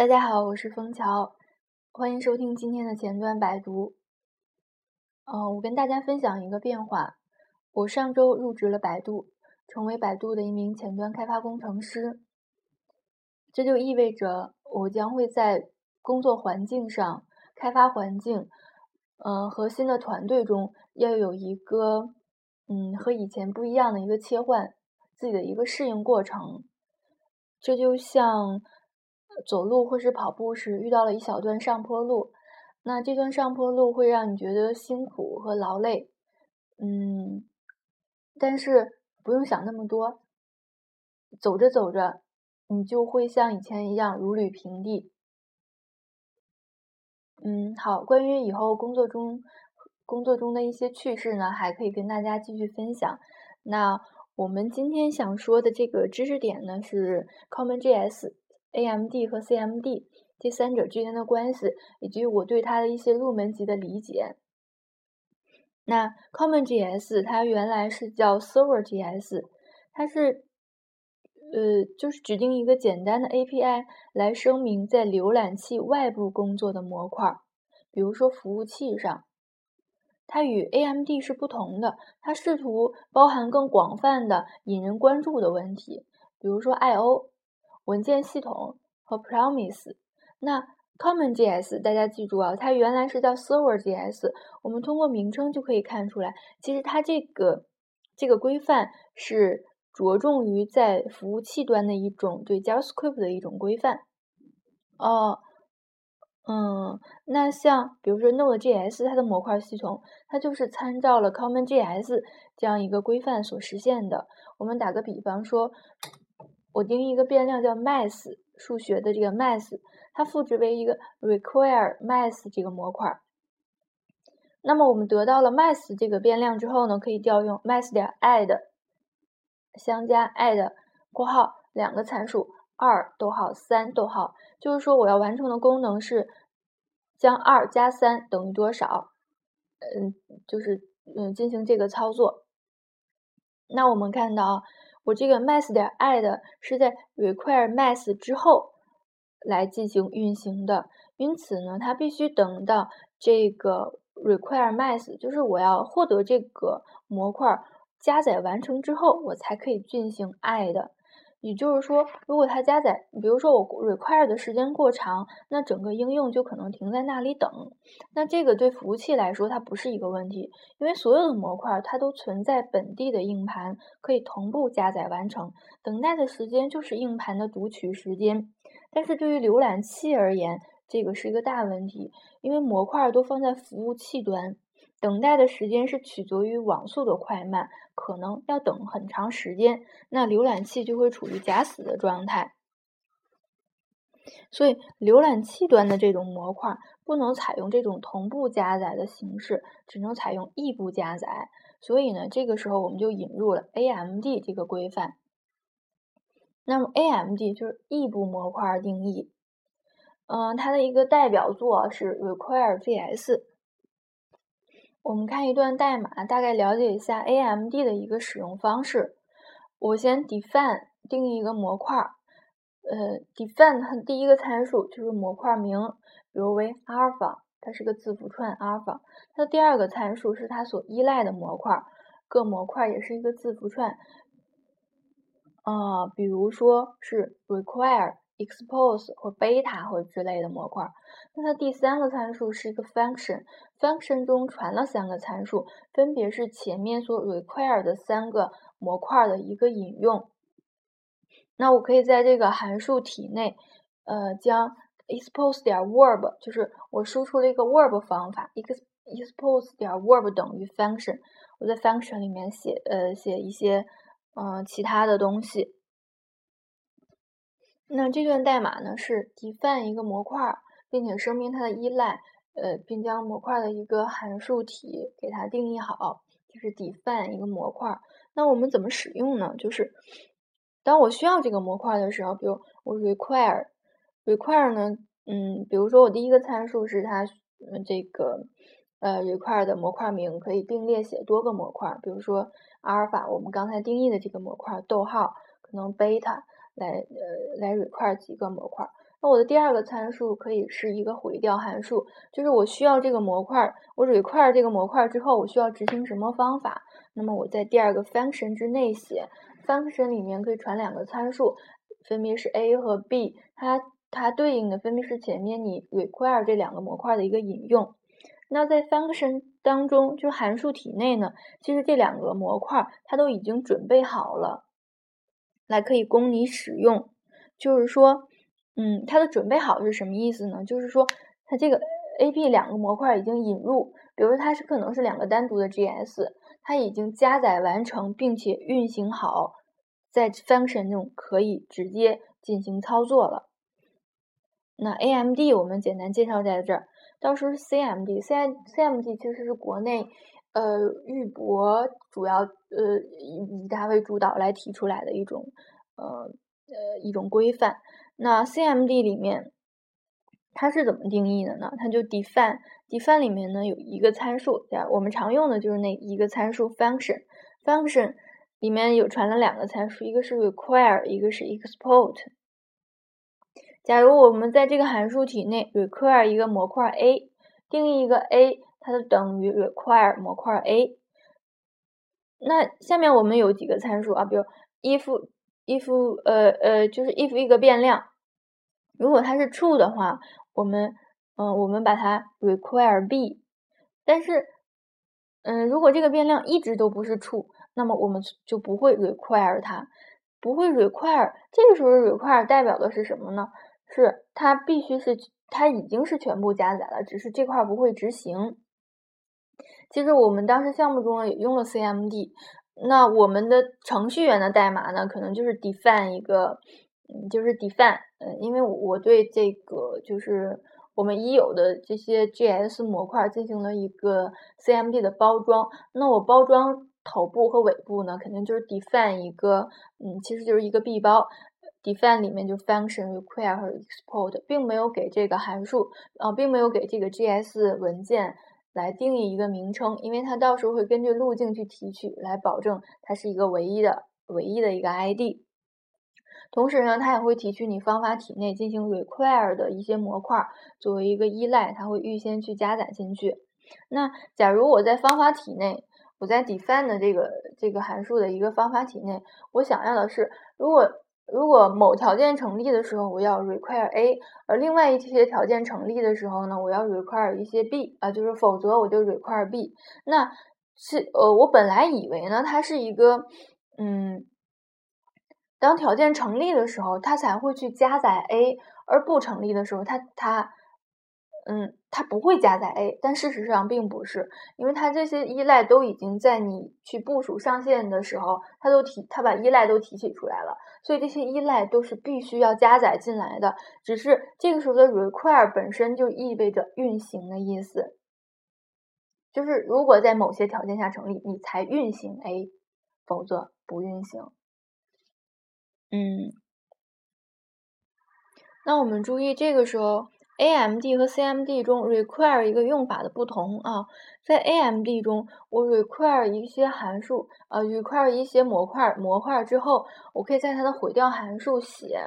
大家好，我是枫桥，欢迎收听今天的前端百读。嗯，我跟大家分享一个变化，我上周入职了百度，成为百度的一名前端开发工程师。这就意味着我将会在工作环境上、开发环境，嗯，和新的团队中要有一个，嗯，和以前不一样的一个切换，自己的一个适应过程。这就像。走路或是跑步时遇到了一小段上坡路，那这段上坡路会让你觉得辛苦和劳累，嗯，但是不用想那么多，走着走着，你就会像以前一样如履平地。嗯，好，关于以后工作中工作中的一些趣事呢，还可以跟大家继续分享。那我们今天想说的这个知识点呢，是 CommonJS。AMD 和 CMD 这三者之间的关系，以及我对它的一些入门级的理解。那 CommonJS 它原来是叫 ServerJS，它是呃就是指定一个简单的 API 来声明在浏览器外部工作的模块，比如说服务器上。它与 AMD 是不同的，它试图包含更广泛的引人关注的问题，比如说 I/O。文件系统和 Promise，那 CommonJS 大家记住啊，它原来是叫 ServerJS。我们通过名称就可以看出来，其实它这个这个规范是着重于在服务器端的一种对 JavaScript 的一种规范。哦，嗯，那像比如说 Node.js 它的模块系统，它就是参照了 CommonJS 这样一个规范所实现的。我们打个比方说。我定义一个变量叫 math，数学的这个 math，它赋值为一个 require math 这个模块。那么我们得到了 math 这个变量之后呢，可以调用 math 点 add 相加 add 括号两个参数二逗号三逗号，就是说我要完成的功能是将二加三等于多少？嗯，就是嗯进行这个操作。那我们看到啊。我这个 mass 点 add 是在 require mass 之后来进行运行的，因此呢，它必须等到这个 require mass，就是我要获得这个模块加载完成之后，我才可以进行 add。也就是说，如果它加载，比如说我 require 的时间过长，那整个应用就可能停在那里等。那这个对服务器来说，它不是一个问题，因为所有的模块它都存在本地的硬盘，可以同步加载完成。等待的时间就是硬盘的读取时间。但是对于浏览器而言，这个是一个大问题，因为模块都放在服务器端。等待的时间是取决于网速的快慢，可能要等很长时间，那浏览器就会处于假死的状态。所以，浏览器端的这种模块不能采用这种同步加载的形式，只能采用异步加载。所以呢，这个时候我们就引入了 AMD 这个规范。那么，AMD 就是异步模块定义。嗯，它的一个代表作是 Require.js。我们看一段代码，大概了解一下 AMD 的一个使用方式。我先 define 定义一个模块，呃，define 它第一个参数就是模块名，比如为 alpha，它是个字符串 alpha。它的第二个参数是它所依赖的模块，各模块也是一个字符串，啊，比如说是 require。Expose 或 beta 或之类的模块，那它第三个参数是一个 function，function 中传了三个参数，分别是前面所 require 的三个模块的一个引用。那我可以在这个函数体内，呃，将 expose 点 verb，就是我输出了一个 verb 方法，expose 点 verb 等于 function，我在 function 里面写呃写一些嗯其他的东西。那这段代码呢是 define 一个模块，并且声明它的依赖，呃，并将模块的一个函数体给它定义好，就是 define 一个模块。那我们怎么使用呢？就是当我需要这个模块的时候，比如我 require，require 呢，嗯，比如说我第一个参数是它，这个呃 require 的模块名可以并列写多个模块，比如说阿尔法，我们刚才定义的这个模块，逗号，可能 beta。来呃来 require 几个模块，那我的第二个参数可以是一个毁掉函数，就是我需要这个模块，我 require 这个模块之后，我需要执行什么方法？那么我在第二个 function 之内写，function 里面可以传两个参数，分别是 a 和 b，它它对应的分别是前面你 require 这两个模块的一个引用。那在 function 当中，就是函数体内呢，其实这两个模块它都已经准备好了，来可以供你使用，就是说。嗯，它的准备好是什么意思呢？就是说，它这个 A、B 两个模块已经引入，比如它是可能是两个单独的 GS，它已经加载完成并且运行好，在 function 中可以直接进行操作了。那 AMD 我们简单介绍在这儿，到时候是 CMD，C CMD 其实是国内呃玉博主要呃以以它为主导来提出来的一种呃呃一种规范。那 CMD 里面它是怎么定义的呢？它就 define，define 里面呢有一个参数，对我们常用的就是那一个参数 function，function 里面有传了两个参数，一个是 require，一个是 export。假如我们在这个函数体内 require 一个模块 A，定义一个 A，它就等于 require 模块 A。那下面我们有几个参数啊，比如 if if 呃呃就是 if 一个变量。如果它是 true 的话，我们嗯，我们把它 require b。但是，嗯，如果这个变量一直都不是 true，那么我们就不会 require 它，不会 require。这个时候 require 代表的是什么呢？是它必须是它已经是全部加载了，只是这块不会执行。其实我们当时项目中也用了 CMD，那我们的程序员的代码呢，可能就是 define 一个。嗯，就是 define，嗯，因为我对这个就是我们已有的这些 GS 模块进行了一个 CMD 的包装。那我包装头部和尾部呢，肯定就是 define 一个，嗯，其实就是一个 B 包。define 里面就 function require 和 export，并没有给这个函数，啊，并没有给这个 GS 文件来定义一个名称，因为它到时候会根据路径去提取，来保证它是一个唯一的、唯一的一个 ID。同时呢，它也会提取你方法体内进行 require 的一些模块，作为一个依赖，它会预先去加载进去。那假如我在方法体内，我在 define 的这个这个函数的一个方法体内，我想要的是，如果如果某条件成立的时候，我要 require a，而另外一些条件成立的时候呢，我要 require 一些 b 啊，就是否则我就 require b。那是呃，我本来以为呢，它是一个嗯。当条件成立的时候，它才会去加载 A，而不成立的时候，它它，嗯，它不会加载 A。但事实上并不是，因为它这些依赖都已经在你去部署上线的时候，它都提，它把依赖都提取出来了。所以这些依赖都是必须要加载进来的。只是这个时候的 require 本身就意味着运行的意思，就是如果在某些条件下成立，你才运行 A，否则不运行。嗯，那我们注意，这个时候 AMD 和 CMD 中 require 一个用法的不同啊，在 AMD 中，我 require 一些函数，呃，require 一些模块，模块之后，我可以在它的毁掉函数写，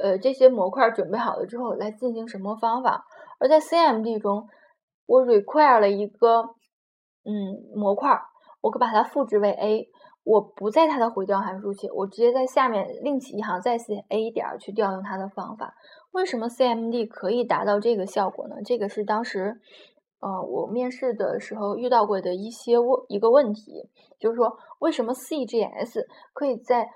呃，这些模块准备好了之后来进行什么方法，而在 CMD 中，我 require 了一个，嗯，模块，我可把它复制为 A。我不在它的回调函数写，我直接在下面另起一行再写 a 点去调用它的方法。为什么 CMD 可以达到这个效果呢？这个是当时，呃，我面试的时候遇到过的一些问一个问题，就是说为什么 CGS 可以在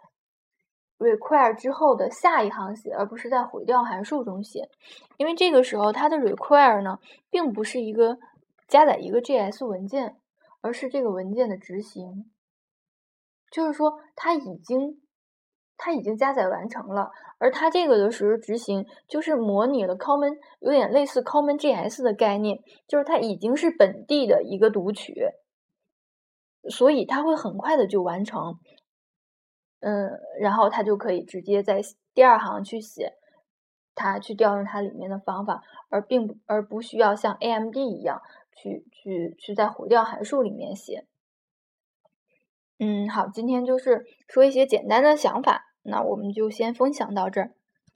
require 之后的下一行写，而不是在回调函数中写？因为这个时候它的 require 呢，并不是一个加载一个 JS 文件，而是这个文件的执行。就是说，它已经，它已经加载完成了，而它这个的时候执行，就是模拟了 Common，有点类似 Common JS 的概念，就是它已经是本地的一个读取，所以它会很快的就完成，嗯，然后它就可以直接在第二行去写，它去调用它里面的方法，而并不而不需要像 AMD 一样去去去在回调函数里面写。嗯，好，今天就是说一些简单的想法，那我们就先分享到这儿。